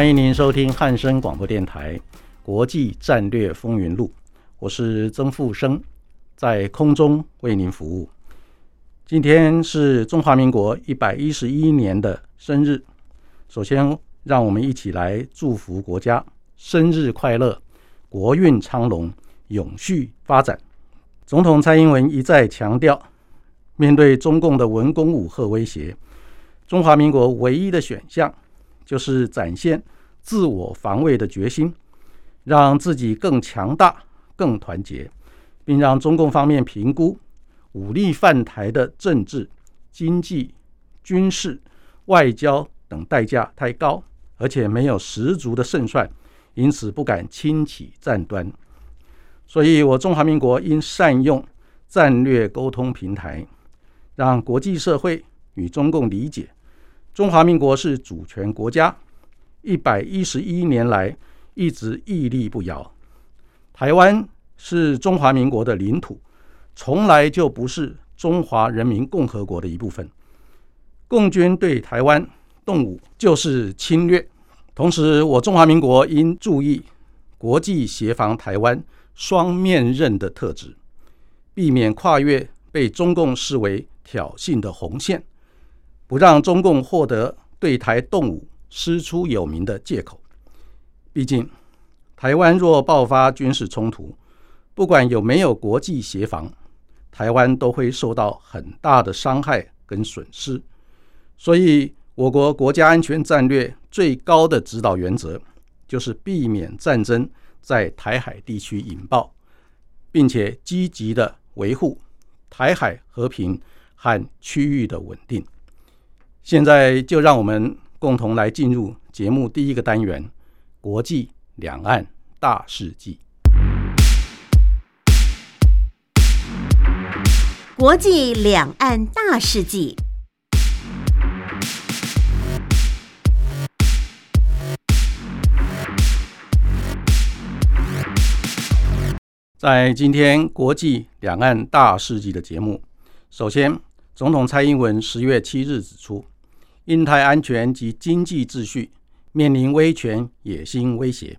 欢迎您收听汉声广播电台《国际战略风云录》，我是曾富生，在空中为您服务。今天是中华民国一百一十一年的生日，首先让我们一起来祝福国家生日快乐，国运昌隆，永续发展。总统蔡英文一再强调，面对中共的文攻武吓威胁，中华民国唯一的选项。就是展现自我防卫的决心，让自己更强大、更团结，并让中共方面评估武力犯台的政治、经济、军事、外交等代价太高，而且没有十足的胜算，因此不敢轻启战端。所以，我中华民国应善用战略沟通平台，让国际社会与中共理解。中华民国是主权国家，一百一十一年来一直屹立不摇。台湾是中华民国的领土，从来就不是中华人民共和国的一部分。共军对台湾动武就是侵略。同时，我中华民国应注意国际协防台湾双面刃的特质，避免跨越被中共视为挑衅的红线。不让中共获得对台动武、师出有名的借口。毕竟，台湾若爆发军事冲突，不管有没有国际协防，台湾都会受到很大的伤害跟损失。所以，我国国家安全战略最高的指导原则，就是避免战争在台海地区引爆，并且积极的维护台海和平和区域的稳定。现在就让我们共同来进入节目第一个单元——国际两岸大事记。国际两岸大事记，在今天国际两岸大事记的节目，首先，总统蔡英文十月七日指出。印太安全及经济秩序面临威权野心威胁，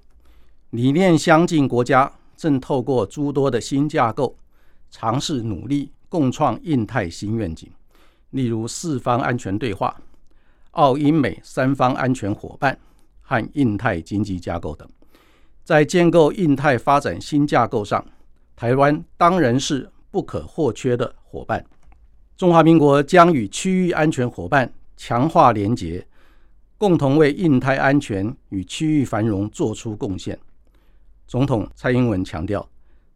理念相近国家正透过诸多的新架构，尝试努力共创印太新愿景，例如四方安全对话、澳英美三方安全伙伴和印太经济架构等。在建构印太发展新架构上，台湾当然是不可或缺的伙伴。中华民国将与区域安全伙伴。强化联结，共同为印太安全与区域繁荣做出贡献。总统蔡英文强调，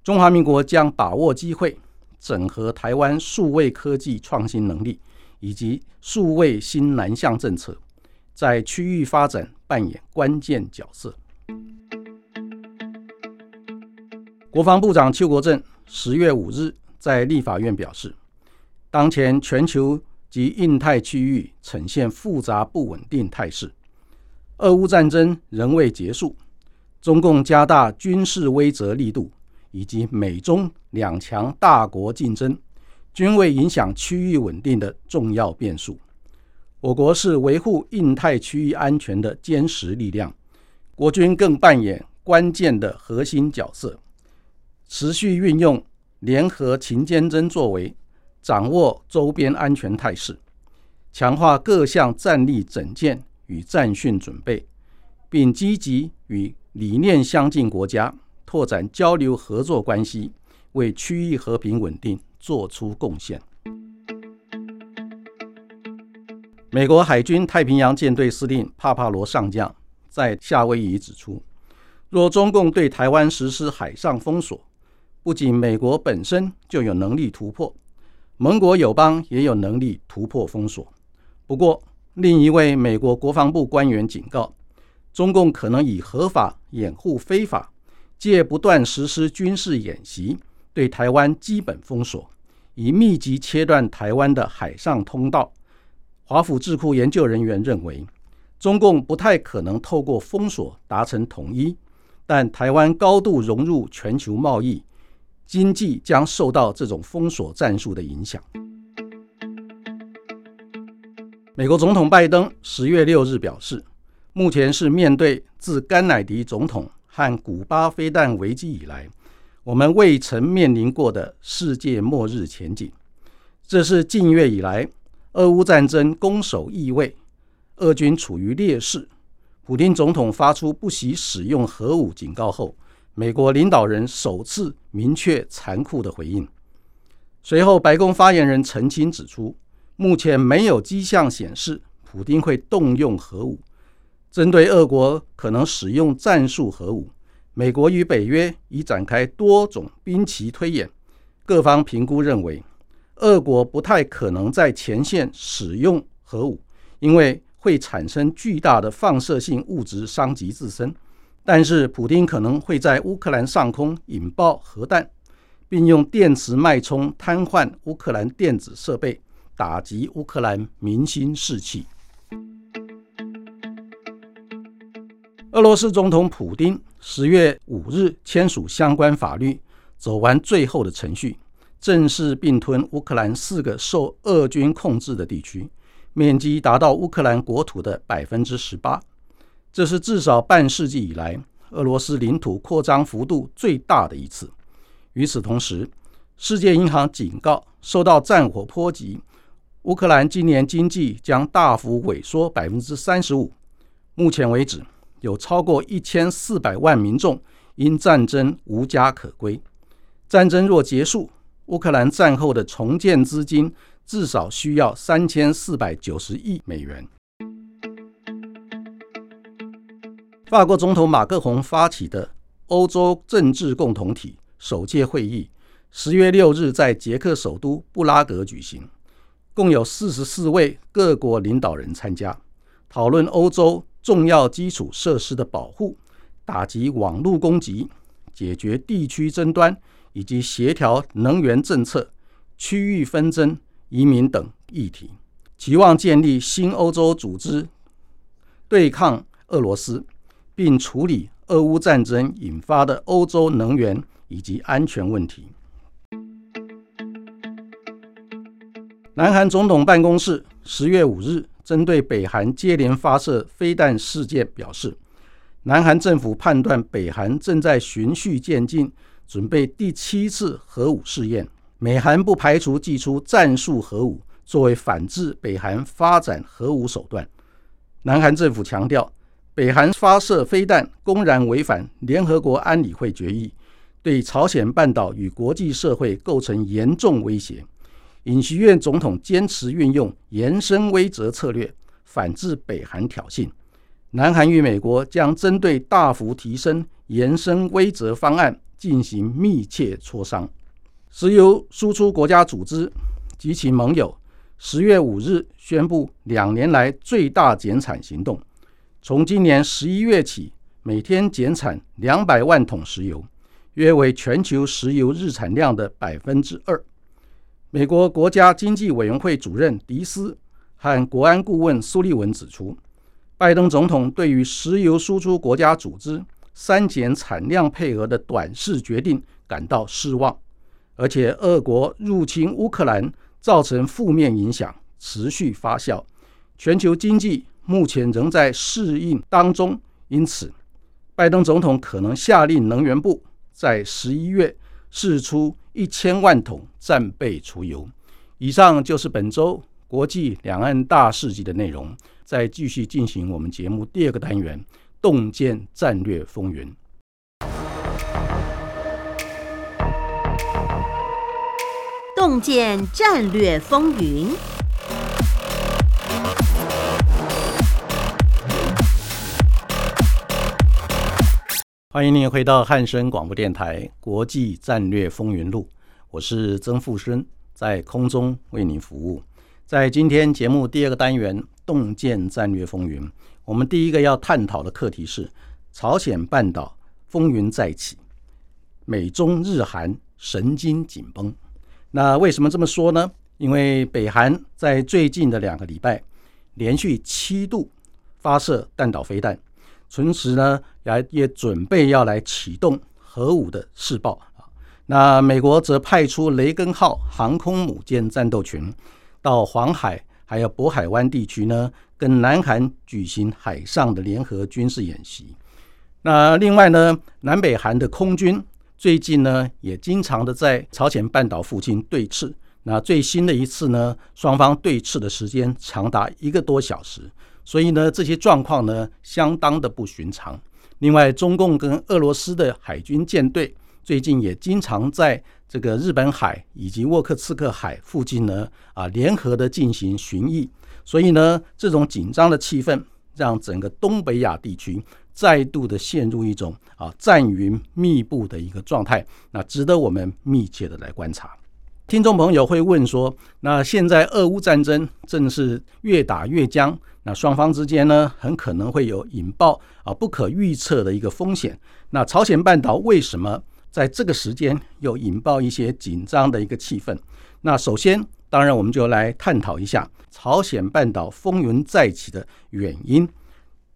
中华民国将把握机会，整合台湾数位科技创新能力以及数位新南向政策，在区域发展扮演关键角色。国防部长邱国正十月五日在立法院表示，当前全球。及印太区域呈现复杂不稳定态势，俄乌战争仍未结束，中共加大军事威慑力度，以及美中两强大国竞争，均为影响区域稳定的重要变数。我国是维护印太区域安全的坚实力量，国军更扮演关键的核心角色，持续运用联合勤监侦作为。掌握周边安全态势，强化各项战力整建与战训准备，并积极与理念相近国家拓展交流合作关系，为区域和平稳定作出贡献。美国海军太平洋舰队司令帕帕罗上将在夏威夷指出，若中共对台湾实施海上封锁，不仅美国本身就有能力突破，盟国友邦也有能力突破封锁。不过，另一位美国国防部官员警告，中共可能以合法掩护非法，借不断实施军事演习，对台湾基本封锁，以密集切断台湾的海上通道。华府智库研究人员认为，中共不太可能透过封锁达成统一，但台湾高度融入全球贸易，经济将受到这种封锁战术的影响。美国总统拜登十月六日表示，目前是面对自甘乃迪总统和古巴飞弹危机以来，我们未曾面临过的世界末日前景。这是近月以来俄乌战争攻守易位，俄军处于劣势。普京总统发出不惜使用核武警告后，美国领导人首次明确残酷的回应。随后，白宫发言人澄清指出。目前没有迹象显示普京会动用核武，针对俄国可能使用战术核武，美国与北约已展开多种兵棋推演。各方评估认为，俄国不太可能在前线使用核武，因为会产生巨大的放射性物质伤及自身。但是，普京可能会在乌克兰上空引爆核弹，并用电磁脉冲瘫痪乌克兰电子设备。打击乌克兰民心士气。俄罗斯总统普京十月五日签署相关法律，走完最后的程序，正式并吞乌克兰四个受俄军控制的地区，面积达到乌克兰国土的百分之十八。这是至少半世纪以来俄罗斯领土扩张幅度最大的一次。与此同时，世界银行警告，受到战火波及。乌克兰今年经济将大幅萎缩百分之三十五。目前为止，有超过一千四百万民众因战争无家可归。战争若结束，乌克兰战后的重建资金至少需要三千四百九十亿美元。法国总统马克龙发起的欧洲政治共同体首届会议，十月六日在捷克首都布拉格举行。共有四十四位各国领导人参加，讨论欧洲重要基础设施的保护、打击网络攻击、解决地区争端以及协调能源政策、区域纷争、移民等议题，期望建立新欧洲组织对抗俄罗斯，并处理俄乌战争引发的欧洲能源以及安全问题。南韩总统办公室十月五日针对北韩接连发射飞弹事件表示，南韩政府判断北韩正在循序渐进准备第七次核武试验，美韩不排除祭出战术核武作为反制北韩发展核武手段。南韩政府强调，北韩发射飞弹公然违反联合国安理会决议，对朝鲜半岛与国际社会构成严重威胁。尹锡悦总统坚持运用延伸威慑策略，反制北韩挑衅。南韩与美国将针对大幅提升延伸威慑方案进行密切磋商。石油输出国家组织及其盟友十月五日宣布两年来最大减产行动，从今年十一月起，每天减产两百万桶石油，约为全球石油日产量的百分之二。美国国家经济委员会主任迪斯和国安顾问苏利文指出，拜登总统对于石油输出国家组织删减产量配额的短视决定感到失望，而且俄国入侵乌克兰造成负面影响持续发酵，全球经济目前仍在适应当中，因此，拜登总统可能下令能源部在十一月释出。一千万桶战备储油。以上就是本周国际两岸大事记的内容。再继续进行我们节目第二个单元——洞见战略风云。洞见战略风云。欢迎您回到汉声广播电台《国际战略风云录》，我是曾富生，在空中为您服务。在今天节目第二个单元“洞见战略风云”，我们第一个要探讨的课题是朝鲜半岛风云再起，美中日韩神经紧绷。那为什么这么说呢？因为北韩在最近的两个礼拜连续七度发射弹道飞弹。同时呢，也也准备要来启动核武的试爆啊。那美国则派出雷根号航空母舰战斗群到黄海还有渤海湾地区呢，跟南韩举行海上的联合军事演习。那另外呢，南北韩的空军最近呢，也经常的在朝鲜半岛附近对峙。那最新的一次呢，双方对峙的时间长达一个多小时。所以呢，这些状况呢，相当的不寻常。另外，中共跟俄罗斯的海军舰队最近也经常在这个日本海以及沃克茨克海附近呢，啊，联合的进行巡弋。所以呢，这种紧张的气氛让整个东北亚地区再度的陷入一种啊战云密布的一个状态。那值得我们密切的来观察。听众朋友会问说，那现在俄乌战争正是越打越僵。那双方之间呢，很可能会有引爆啊不可预测的一个风险。那朝鲜半岛为什么在这个时间又引爆一些紧张的一个气氛？那首先，当然我们就来探讨一下朝鲜半岛风云再起的原因。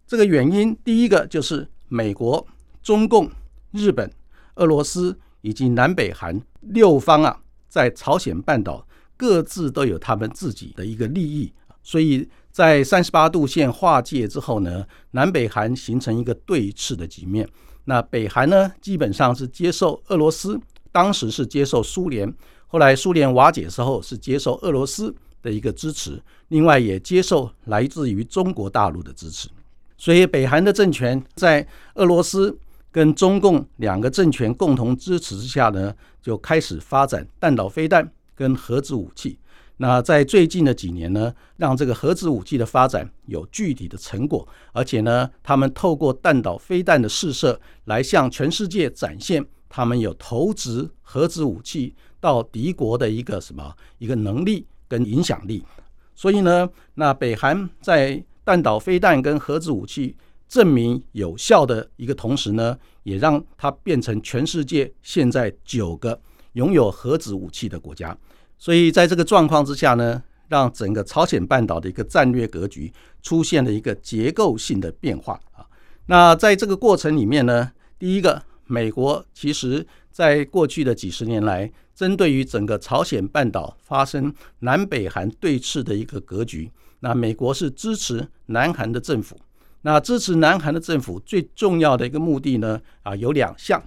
这个原因，第一个就是美国、中共、日本、俄罗斯以及南北韩六方啊，在朝鲜半岛各自都有他们自己的一个利益，所以。在三十八度线划界之后呢，南北韩形成一个对峙的局面。那北韩呢，基本上是接受俄罗斯，当时是接受苏联，后来苏联瓦解之后是接受俄罗斯的一个支持，另外也接受来自于中国大陆的支持。所以北韩的政权在俄罗斯跟中共两个政权共同支持之下呢，就开始发展弹道飞弹跟核子武器。那在最近的几年呢，让这个核子武器的发展有具体的成果，而且呢，他们透过弹道飞弹的试射来向全世界展现他们有投掷核子武器到敌国的一个什么一个能力跟影响力。所以呢，那北韩在弹道飞弹跟核子武器证明有效的一个同时呢，也让它变成全世界现在九个拥有核子武器的国家。所以在这个状况之下呢，让整个朝鲜半岛的一个战略格局出现了一个结构性的变化啊。那在这个过程里面呢，第一个，美国其实在过去的几十年来，针对于整个朝鲜半岛发生南北韩对峙的一个格局，那美国是支持南韩的政府。那支持南韩的政府最重要的一个目的呢，啊，有两项。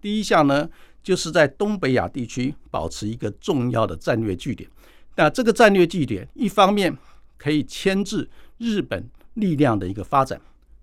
第一项呢。就是在东北亚地区保持一个重要的战略据点。那这个战略据点，一方面可以牵制日本力量的一个发展，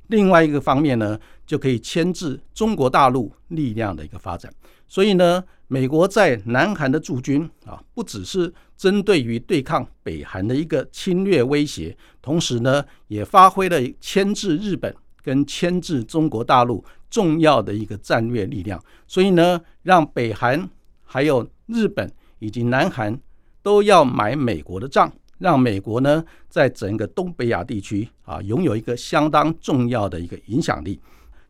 另外一个方面呢，就可以牵制中国大陆力量的一个发展。所以呢，美国在南韩的驻军啊，不只是针对于对抗北韩的一个侵略威胁，同时呢，也发挥了牵制日本跟牵制中国大陆。重要的一个战略力量，所以呢，让北韩、还有日本以及南韩都要买美国的账，让美国呢在整个东北亚地区啊拥有一个相当重要的一个影响力。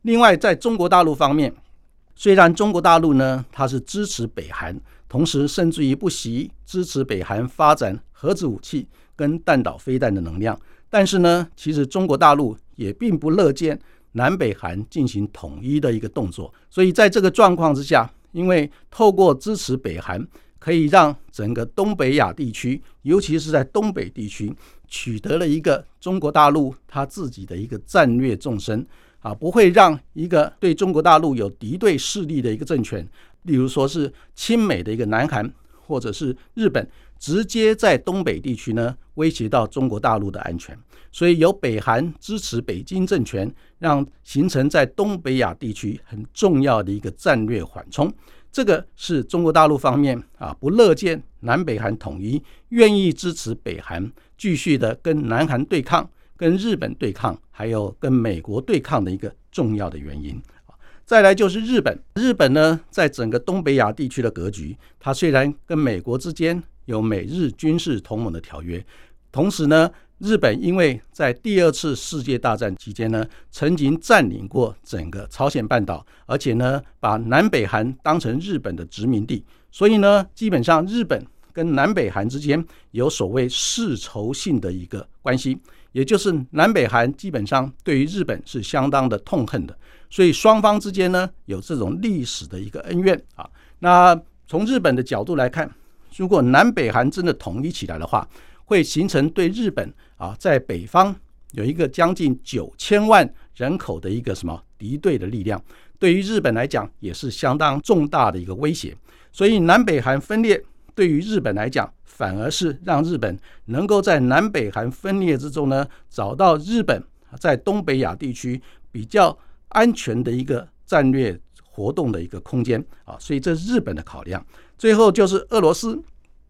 另外，在中国大陆方面，虽然中国大陆呢它是支持北韩，同时甚至于不惜支持北韩发展核子武器跟弹道飞弹的能量，但是呢，其实中国大陆也并不乐见。南北韩进行统一的一个动作，所以在这个状况之下，因为透过支持北韩，可以让整个东北亚地区，尤其是在东北地区，取得了一个中国大陆它自己的一个战略纵深啊，不会让一个对中国大陆有敌对势力的一个政权，例如说是亲美的一个南韩或者是日本。直接在东北地区呢威胁到中国大陆的安全，所以由北韩支持北京政权，让形成在东北亚地区很重要的一个战略缓冲。这个是中国大陆方面啊不乐见南北韩统一，愿意支持北韩继续的跟南韩对抗、跟日本对抗，还有跟美国对抗的一个重要的原因。再来就是日本，日本呢，在整个东北亚地区的格局，它虽然跟美国之间有美日军事同盟的条约，同时呢，日本因为在第二次世界大战期间呢，曾经占领过整个朝鲜半岛，而且呢，把南北韩当成日本的殖民地，所以呢，基本上日本跟南北韩之间有所谓世仇性的一个关系。也就是南北韩基本上对于日本是相当的痛恨的，所以双方之间呢有这种历史的一个恩怨啊。那从日本的角度来看，如果南北韩真的统一起来的话，会形成对日本啊在北方有一个将近九千万人口的一个什么敌对的力量，对于日本来讲也是相当重大的一个威胁。所以南北韩分裂对于日本来讲。反而是让日本能够在南北韩分裂之中呢，找到日本在东北亚地区比较安全的一个战略活动的一个空间啊，所以这是日本的考量。最后就是俄罗斯，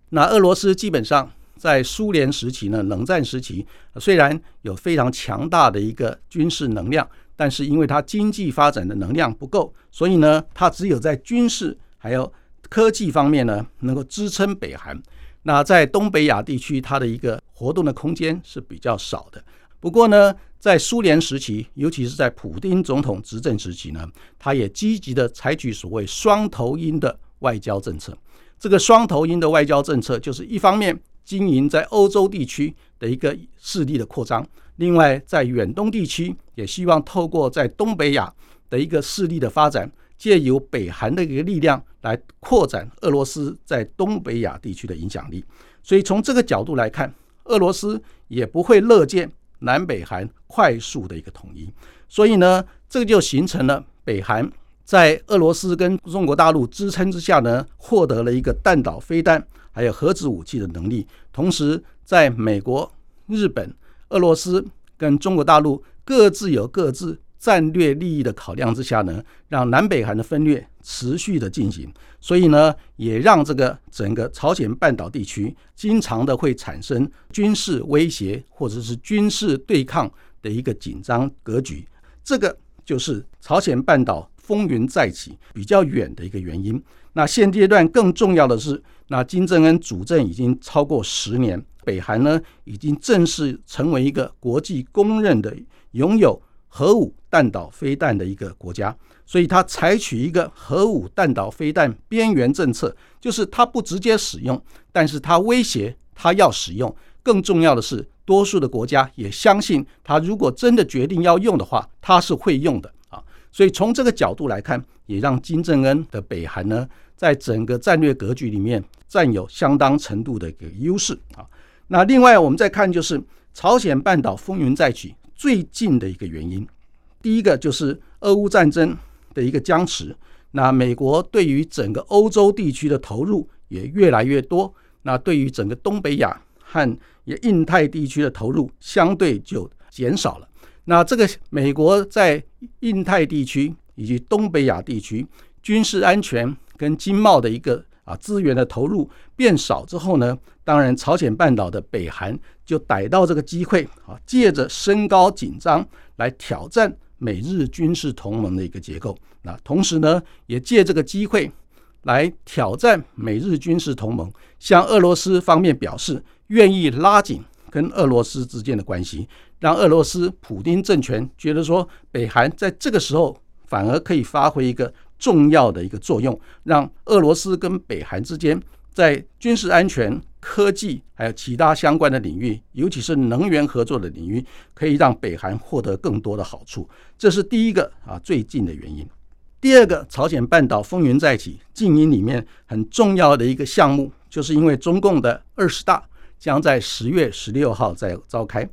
那俄罗斯基本上在苏联时期呢，冷战时期虽然有非常强大的一个军事能量，但是因为它经济发展的能量不够，所以呢，它只有在军事还有科技方面呢，能够支撑北韩。那在东北亚地区，它的一个活动的空间是比较少的。不过呢，在苏联时期，尤其是在普丁总统执政时期呢，他也积极的采取所谓双头鹰的外交政策。这个双头鹰的外交政策，就是一方面经营在欧洲地区的一个势力的扩张，另外在远东地区也希望透过在东北亚的一个势力的发展。借由北韩的一个力量来扩展俄罗斯在东北亚地区的影响力，所以从这个角度来看，俄罗斯也不会乐见南北韩快速的一个统一。所以呢，这个就形成了北韩在俄罗斯跟中国大陆支撑之下呢，获得了一个弹道飞弹还有核子武器的能力。同时，在美国、日本、俄罗斯跟中国大陆各自有各自。战略利益的考量之下呢，让南北韩的分裂持续的进行，所以呢，也让这个整个朝鲜半岛地区经常的会产生军事威胁或者是军事对抗的一个紧张格局。这个就是朝鲜半岛风云再起比较远的一个原因。那现阶段更重要的是，那金正恩主政已经超过十年，北韩呢已经正式成为一个国际公认的拥有。核武弹道飞弹的一个国家，所以它采取一个核武弹道飞弹边缘政策，就是它不直接使用，但是它威胁它要使用。更重要的是，多数的国家也相信，它如果真的决定要用的话，它是会用的啊。所以从这个角度来看，也让金正恩的北韩呢，在整个战略格局里面占有相当程度的一个优势啊。那另外我们再看，就是朝鲜半岛风云再起。最近的一个原因，第一个就是俄乌战争的一个僵持。那美国对于整个欧洲地区的投入也越来越多，那对于整个东北亚和印太地区的投入相对就减少了。那这个美国在印太地区以及东北亚地区军事安全跟经贸的一个。啊，资源的投入变少之后呢，当然朝鲜半岛的北韩就逮到这个机会啊，借着升高紧张来挑战美日军事同盟的一个结构。那同时呢，也借这个机会来挑战美日军事同盟，向俄罗斯方面表示愿意拉紧跟俄罗斯之间的关系，让俄罗斯普京政权觉得说，北韩在这个时候反而可以发挥一个。重要的一个作用，让俄罗斯跟北韩之间在军事安全、科技还有其他相关的领域，尤其是能源合作的领域，可以让北韩获得更多的好处。这是第一个啊最近的原因。第二个，朝鲜半岛风云再起，静音里面很重要的一个项目，就是因为中共的二十大将在十月十六号在召开。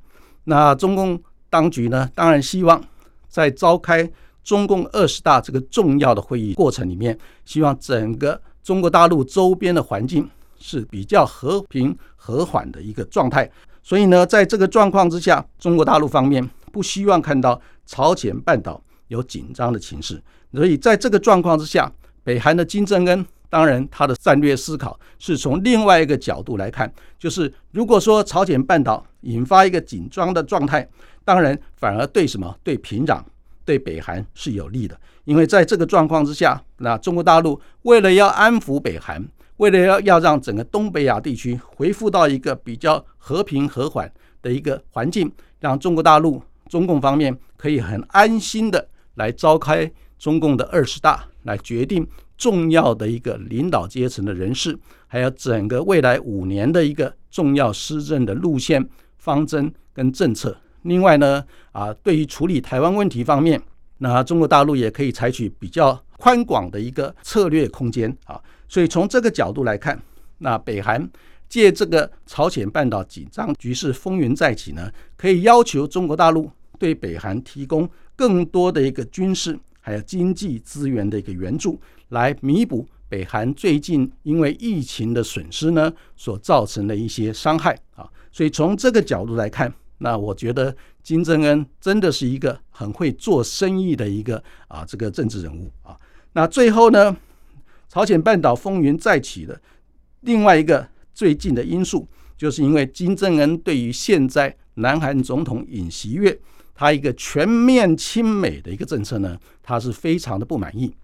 那中共当局呢，当然希望在召开。中共二十大这个重要的会议过程里面，希望整个中国大陆周边的环境是比较和平和缓的一个状态。所以呢，在这个状况之下，中国大陆方面不希望看到朝鲜半岛有紧张的情势。所以在这个状况之下，北韩的金正恩当然他的战略思考是从另外一个角度来看，就是如果说朝鲜半岛引发一个紧张的状态，当然反而对什么对平壤。对北韩是有利的，因为在这个状况之下，那中国大陆为了要安抚北韩，为了要要让整个东北亚地区恢复到一个比较和平和缓的一个环境，让中国大陆中共方面可以很安心的来召开中共的二十大，来决定重要的一个领导阶层的人事，还有整个未来五年的一个重要施政的路线方针跟政策。另外呢，啊，对于处理台湾问题方面，那中国大陆也可以采取比较宽广的一个策略空间啊。所以从这个角度来看，那北韩借这个朝鲜半岛紧张局势风云再起呢，可以要求中国大陆对北韩提供更多的一个军事还有经济资源的一个援助，来弥补北韩最近因为疫情的损失呢所造成的一些伤害啊。所以从这个角度来看。那我觉得金正恩真的是一个很会做生意的一个啊，这个政治人物啊。那最后呢，朝鲜半岛风云再起的另外一个最近的因素，就是因为金正恩对于现在南韩总统尹锡悦他一个全面亲美的一个政策呢，他是非常的不满意。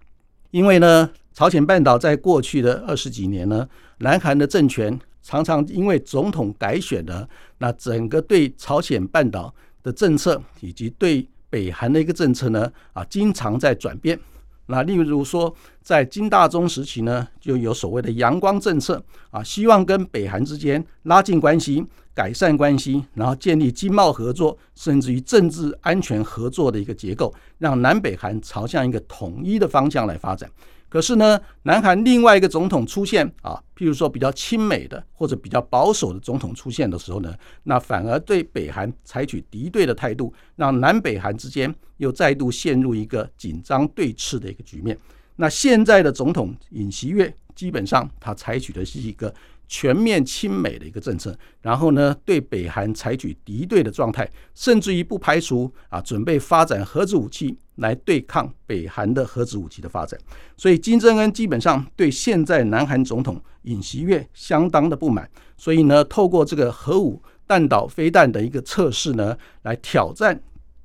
因为呢，朝鲜半岛在过去的二十几年呢，南韩的政权。常常因为总统改选呢，那整个对朝鲜半岛的政策以及对北韩的一个政策呢，啊，经常在转变。那例如说，在金大中时期呢，就有所谓的阳光政策啊，希望跟北韩之间拉近关系、改善关系，然后建立经贸合作，甚至于政治安全合作的一个结构，让南北韩朝向一个统一的方向来发展。可是呢，南韩另外一个总统出现啊，譬如说比较亲美的或者比较保守的总统出现的时候呢，那反而对北韩采取敌对的态度，让南北韩之间又再度陷入一个紧张对峙的一个局面。那现在的总统尹锡悦基本上他采取的是一个。全面亲美的一个政策，然后呢，对北韩采取敌对的状态，甚至于不排除啊，准备发展核子武器来对抗北韩的核子武器的发展。所以金正恩基本上对现在南韩总统尹锡悦相当的不满，所以呢，透过这个核武弹道飞弹的一个测试呢，来挑战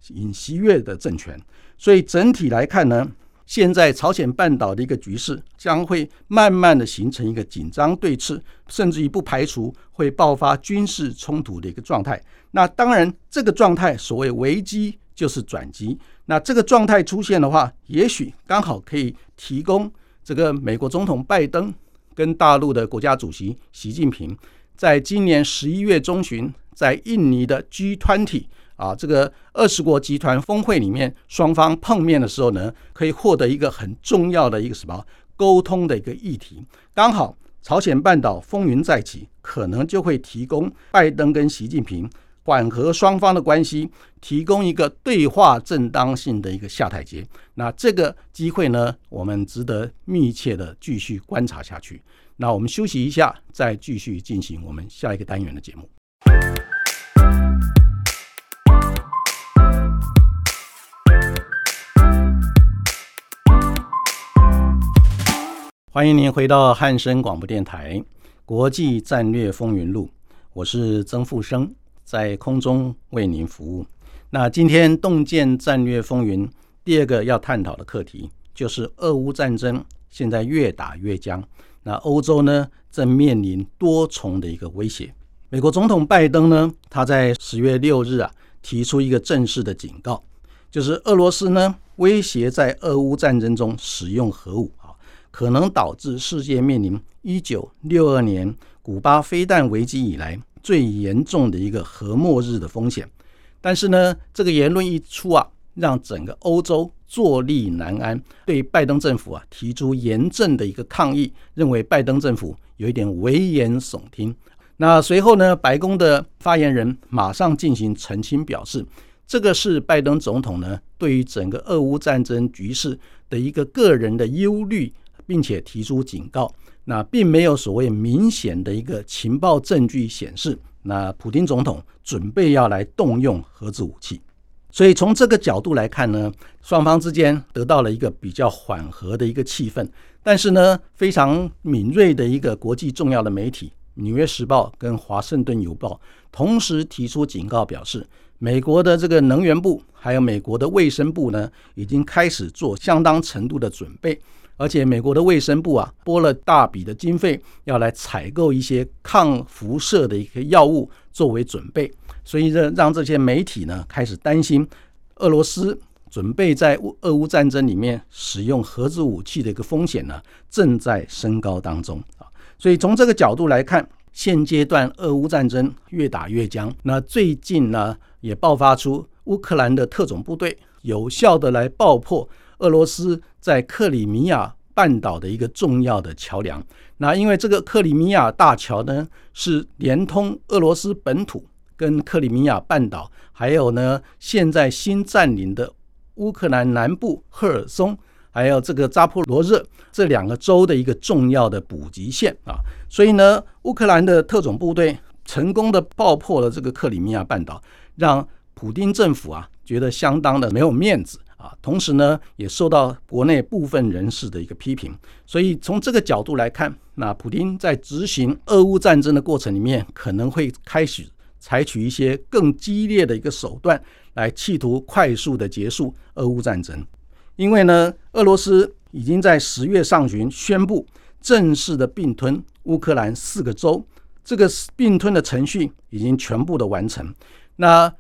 尹锡悦的政权。所以整体来看呢。现在朝鲜半岛的一个局势将会慢慢的形成一个紧张对峙，甚至于不排除会爆发军事冲突的一个状态。那当然，这个状态所谓危机就是转机。那这个状态出现的话，也许刚好可以提供这个美国总统拜登跟大陆的国家主席习近平，在今年十一月中旬在印尼的 G20。啊，这个二十国集团峰会里面，双方碰面的时候呢，可以获得一个很重要的一个什么沟通的一个议题。刚好朝鲜半岛风云再起，可能就会提供拜登跟习近平缓和双方的关系，提供一个对话正当性的一个下台阶。那这个机会呢，我们值得密切的继续观察下去。那我们休息一下，再继续进行我们下一个单元的节目。欢迎您回到汉声广播电台《国际战略风云录》，我是曾富生，在空中为您服务。那今天洞见战略风云第二个要探讨的课题，就是俄乌战争现在越打越僵。那欧洲呢，正面临多重的一个威胁。美国总统拜登呢，他在十月六日啊，提出一个正式的警告，就是俄罗斯呢，威胁在俄乌战争中使用核武。可能导致世界面临一九六二年古巴飞弹危机以来最严重的一个核末日的风险。但是呢，这个言论一出啊，让整个欧洲坐立难安，对拜登政府啊提出严正的一个抗议，认为拜登政府有一点危言耸听。那随后呢，白宫的发言人马上进行澄清，表示这个是拜登总统呢对于整个俄乌战争局势的一个个人的忧虑。并且提出警告，那并没有所谓明显的一个情报证据显示，那普京总统准备要来动用核子武器。所以从这个角度来看呢，双方之间得到了一个比较缓和的一个气氛。但是呢，非常敏锐的一个国际重要的媒体《纽约时报》跟《华盛顿邮报》同时提出警告，表示美国的这个能源部还有美国的卫生部呢，已经开始做相当程度的准备，而且美国的卫生部啊，拨了大笔的经费要来采购一些抗辐射的一个药物作为准备，所以这让这些媒体呢开始担心俄罗斯。准备在乌俄乌战争里面使用核子武器的一个风险呢，正在升高当中啊。所以从这个角度来看，现阶段俄乌战争越打越僵。那最近呢，也爆发出乌克兰的特种部队有效的来爆破俄罗斯在克里米亚半岛的一个重要的桥梁。那因为这个克里米亚大桥呢，是连通俄罗斯本土跟克里米亚半岛，还有呢现在新占领的。乌克兰南部赫尔松，还有这个扎波罗热这两个州的一个重要的补给线啊，所以呢，乌克兰的特种部队成功的爆破了这个克里米亚半岛，让普丁政府啊觉得相当的没有面子啊，同时呢，也受到国内部分人士的一个批评。所以从这个角度来看，那普丁在执行俄乌战争的过程里面，可能会开始采取一些更激烈的一个手段。来企图快速的结束俄乌战争，因为呢，俄罗斯已经在十月上旬宣布正式的并吞乌克兰四个州，这个并吞的程序已经全部的完成。那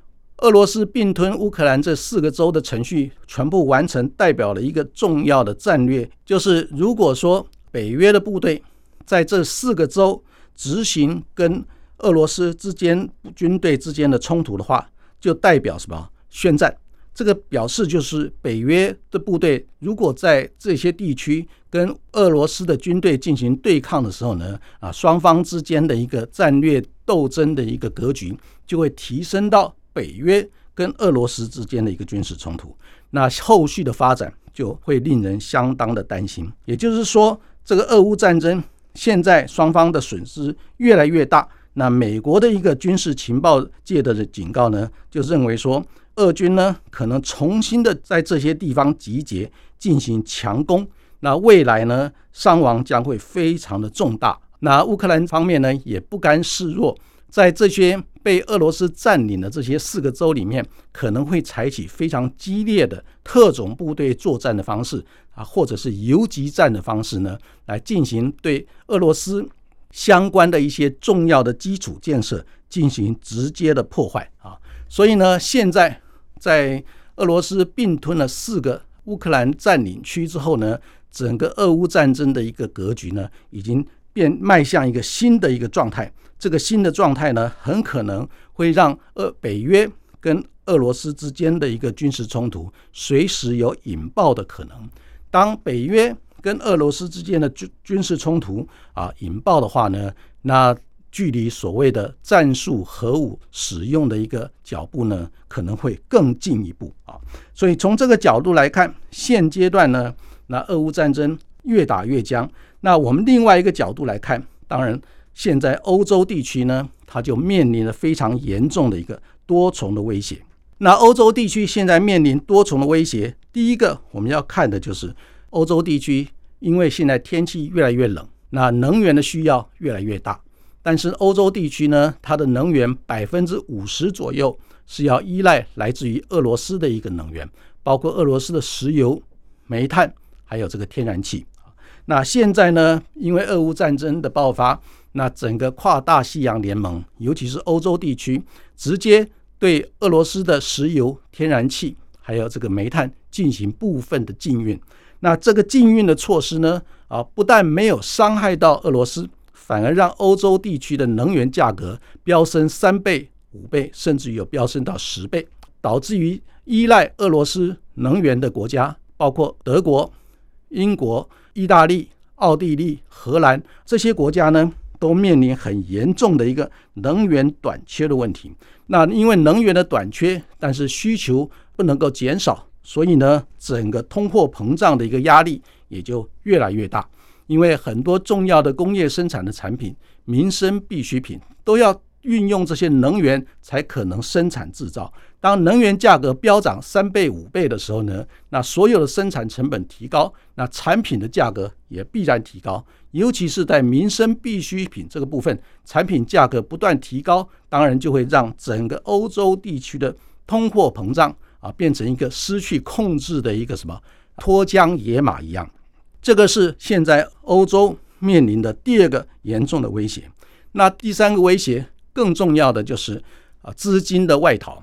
俄罗斯并吞乌克兰这四个州的程序全部完成，代表了一个重要的战略，就是如果说北约的部队在这四个州执行跟俄罗斯之间军队之间的冲突的话。就代表什么宣战？这个表示就是北约的部队如果在这些地区跟俄罗斯的军队进行对抗的时候呢，啊，双方之间的一个战略斗争的一个格局就会提升到北约跟俄罗斯之间的一个军事冲突。那后续的发展就会令人相当的担心。也就是说，这个俄乌战争现在双方的损失越来越大。那美国的一个军事情报界的警告呢，就认为说，俄军呢可能重新的在这些地方集结进行强攻，那未来呢伤亡将会非常的重大。那乌克兰方面呢也不甘示弱，在这些被俄罗斯占领的这些四个州里面，可能会采取非常激烈的特种部队作战的方式啊，或者是游击战的方式呢，来进行对俄罗斯。相关的一些重要的基础建设进行直接的破坏啊，所以呢，现在在俄罗斯并吞了四个乌克兰占领区之后呢，整个俄乌战争的一个格局呢，已经变迈向一个新的一个状态。这个新的状态呢，很可能会让俄北约跟俄罗斯之间的一个军事冲突随时有引爆的可能。当北约跟俄罗斯之间的军军事冲突啊引爆的话呢，那距离所谓的战术核武使用的一个脚步呢，可能会更进一步啊。所以从这个角度来看，现阶段呢，那俄乌战争越打越僵。那我们另外一个角度来看，当然现在欧洲地区呢，它就面临了非常严重的一个多重的威胁。那欧洲地区现在面临多重的威胁，第一个我们要看的就是。欧洲地区因为现在天气越来越冷，那能源的需要越来越大。但是欧洲地区呢，它的能源百分之五十左右是要依赖来自于俄罗斯的一个能源，包括俄罗斯的石油、煤炭，还有这个天然气。那现在呢，因为俄乌战争的爆发，那整个跨大西洋联盟，尤其是欧洲地区，直接对俄罗斯的石油、天然气还有这个煤炭进行部分的禁运。那这个禁运的措施呢？啊，不但没有伤害到俄罗斯，反而让欧洲地区的能源价格飙升三倍、五倍，甚至有飙升到十倍，导致于依赖俄罗斯能源的国家，包括德国、英国、意大利、奥地利、荷兰这些国家呢，都面临很严重的一个能源短缺的问题。那因为能源的短缺，但是需求不能够减少。所以呢，整个通货膨胀的一个压力也就越来越大，因为很多重要的工业生产的产品、民生必需品都要运用这些能源才可能生产制造。当能源价格飙涨三倍、五倍的时候呢，那所有的生产成本提高，那产品的价格也必然提高。尤其是在民生必需品这个部分，产品价格不断提高，当然就会让整个欧洲地区的通货膨胀啊变成一个失去控制的一个什么脱缰野马一样。这个是现在欧洲面临的第二个严重的威胁。那第三个威胁更重要的就是啊资金的外逃。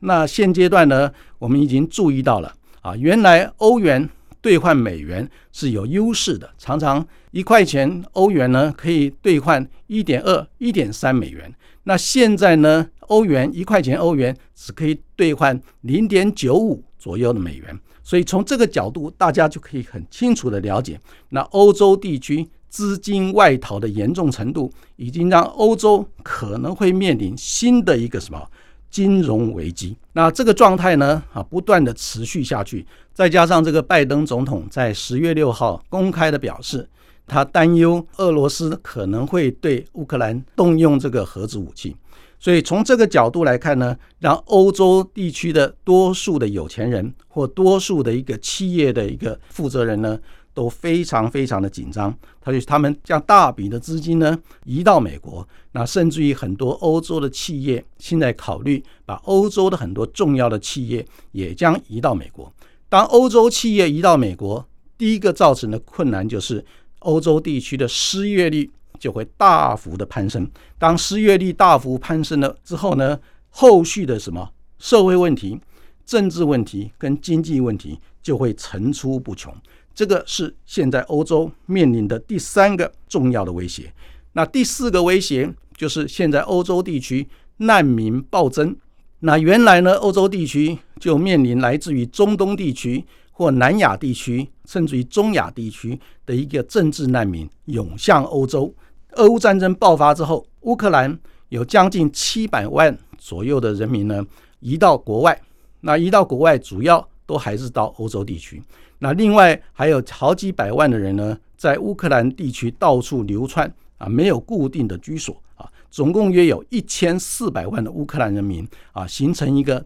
那现阶段呢，我们已经注意到了啊，原来欧元兑换美元是有优势的，常常一块钱欧元呢可以兑换一点二、一点三美元。那现在呢，欧元一块钱欧元只可以兑换零点九五左右的美元。所以从这个角度，大家就可以很清楚的了解，那欧洲地区资金外逃的严重程度，已经让欧洲可能会面临新的一个什么金融危机。那这个状态呢，啊，不断的持续下去，再加上这个拜登总统在十月六号公开的表示，他担忧俄罗斯可能会对乌克兰动用这个核子武器。所以从这个角度来看呢，让欧洲地区的多数的有钱人或多数的一个企业的一个负责人呢，都非常非常的紧张。他就他们将大笔的资金呢移到美国，那甚至于很多欧洲的企业现在考虑把欧洲的很多重要的企业也将移到美国。当欧洲企业移到美国，第一个造成的困难就是欧洲地区的失业率。就会大幅的攀升。当失业率大幅攀升了之后呢，后续的什么社会问题、政治问题跟经济问题就会层出不穷。这个是现在欧洲面临的第三个重要的威胁。那第四个威胁就是现在欧洲地区难民暴增。那原来呢，欧洲地区就面临来自于中东地区。或南亚地区，甚至于中亚地区的一个政治难民涌向欧洲。俄乌战争爆发之后，乌克兰有将近七百万左右的人民呢移到国外。那移到国外，主要都还是到欧洲地区。那另外还有好几百万的人呢，在乌克兰地区到处流窜啊，没有固定的居所啊。总共约有一千四百万的乌克兰人民啊，形成一个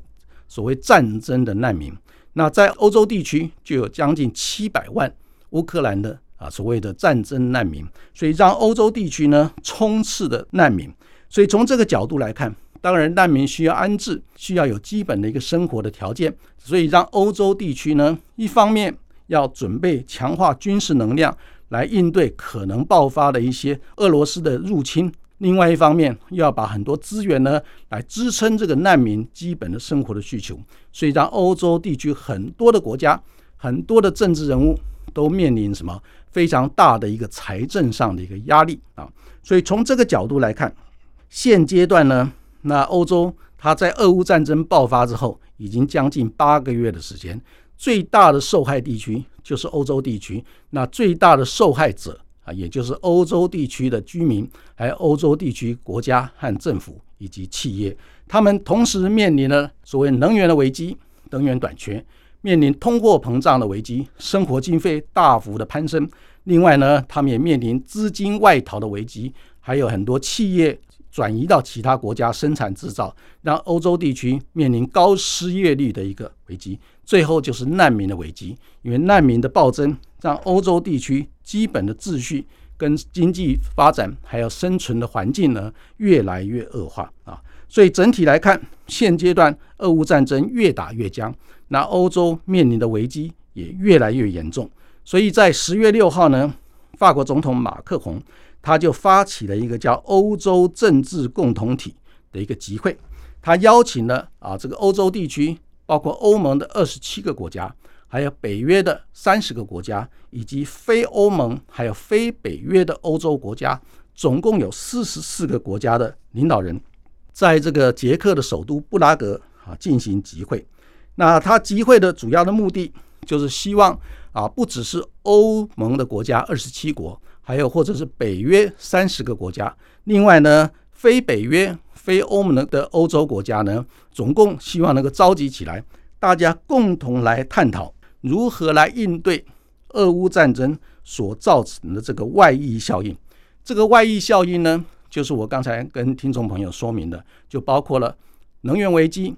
所谓战争的难民。那在欧洲地区就有将近七百万乌克兰的啊所谓的战争难民，所以让欧洲地区呢充斥的难民。所以从这个角度来看，当然难民需要安置，需要有基本的一个生活的条件。所以让欧洲地区呢，一方面要准备强化军事能量来应对可能爆发的一些俄罗斯的入侵。另外一方面，又要把很多资源呢来支撑这个难民基本的生活的需求，所以让欧洲地区很多的国家、很多的政治人物都面临什么非常大的一个财政上的一个压力啊。所以从这个角度来看，现阶段呢，那欧洲它在俄乌战争爆发之后，已经将近八个月的时间，最大的受害地区就是欧洲地区，那最大的受害者。啊，也就是欧洲地区的居民，还有欧洲地区国家和政府以及企业，他们同时面临了所谓能源的危机，能源短缺，面临通货膨胀的危机，生活经费大幅的攀升。另外呢，他们也面临资金外逃的危机，还有很多企业转移到其他国家生产制造，让欧洲地区面临高失业率的一个危机。最后就是难民的危机，因为难民的暴增，让欧洲地区。基本的秩序跟经济发展还有生存的环境呢，越来越恶化啊。所以整体来看，现阶段俄乌战争越打越僵，那欧洲面临的危机也越来越严重。所以在十月六号呢，法国总统马克龙他就发起了一个叫欧洲政治共同体的一个集会，他邀请了啊这个欧洲地区，包括欧盟的二十七个国家。还有北约的三十个国家，以及非欧盟还有非北约的欧洲国家，总共有四十四个国家的领导人，在这个捷克的首都布拉格啊进行集会。那他集会的主要的目的，就是希望啊，不只是欧盟的国家二十七国，还有或者是北约三十个国家，另外呢，非北约、非欧盟的欧洲国家呢，总共希望能够召集起来，大家共同来探讨。如何来应对俄乌战争所造成的这个外溢效应？这个外溢效应呢，就是我刚才跟听众朋友说明的，就包括了能源危机、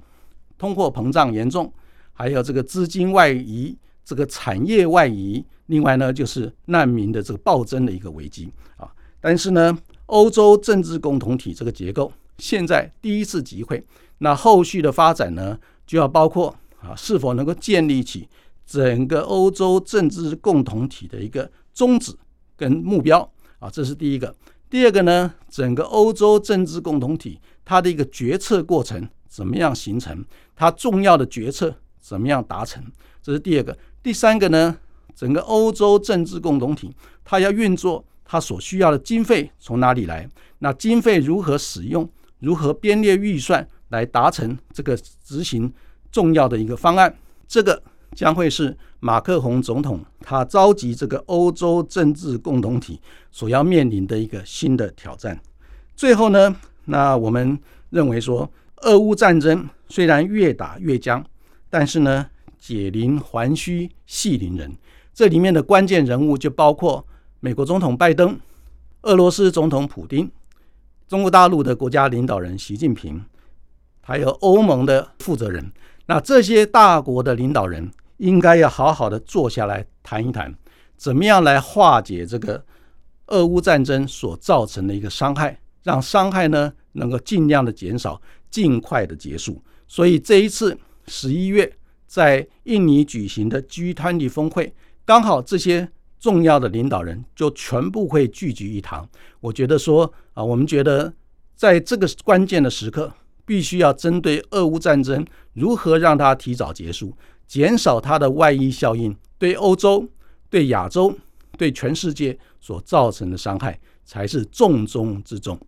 通货膨胀严重，还有这个资金外移、这个产业外移，另外呢就是难民的这个暴增的一个危机啊。但是呢，欧洲政治共同体这个结构现在第一次集会，那后续的发展呢，就要包括啊，是否能够建立起整个欧洲政治共同体的一个宗旨跟目标啊，这是第一个。第二个呢，整个欧洲政治共同体它的一个决策过程怎么样形成？它重要的决策怎么样达成？这是第二个。第三个呢，整个欧洲政治共同体它要运作，它所需要的经费从哪里来？那经费如何使用？如何编列预算来达成这个执行重要的一个方案？这个将会是马克宏总统他召集这个欧洲政治共同体所要面临的一个新的挑战。最后呢，那我们认为说，俄乌战争虽然越打越僵，但是呢，解铃还须系铃人。这里面的关键人物就包括美国总统拜登、俄罗斯总统普京。中国大陆的国家领导人习近平，还有欧盟的负责人，那这些大国的领导人应该要好好的坐下来谈一谈，怎么样来化解这个俄乌战争所造成的一个伤害，让伤害呢能够尽量的减少，尽快的结束。所以这一次十一月在印尼举行的 G20 峰会，刚好这些。重要的领导人就全部会聚集一堂。我觉得说啊，我们觉得在这个关键的时刻，必须要针对俄乌战争如何让它提早结束，减少它的外溢效应对欧洲、对亚洲、对全世界所造成的伤害，才是重中之重。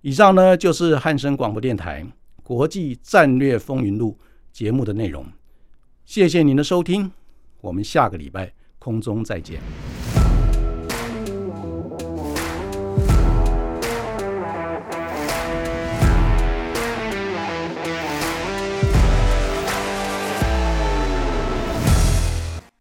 以上呢就是汉声广播电台国际战略风云录节目的内容。谢谢您的收听，我们下个礼拜空中再见。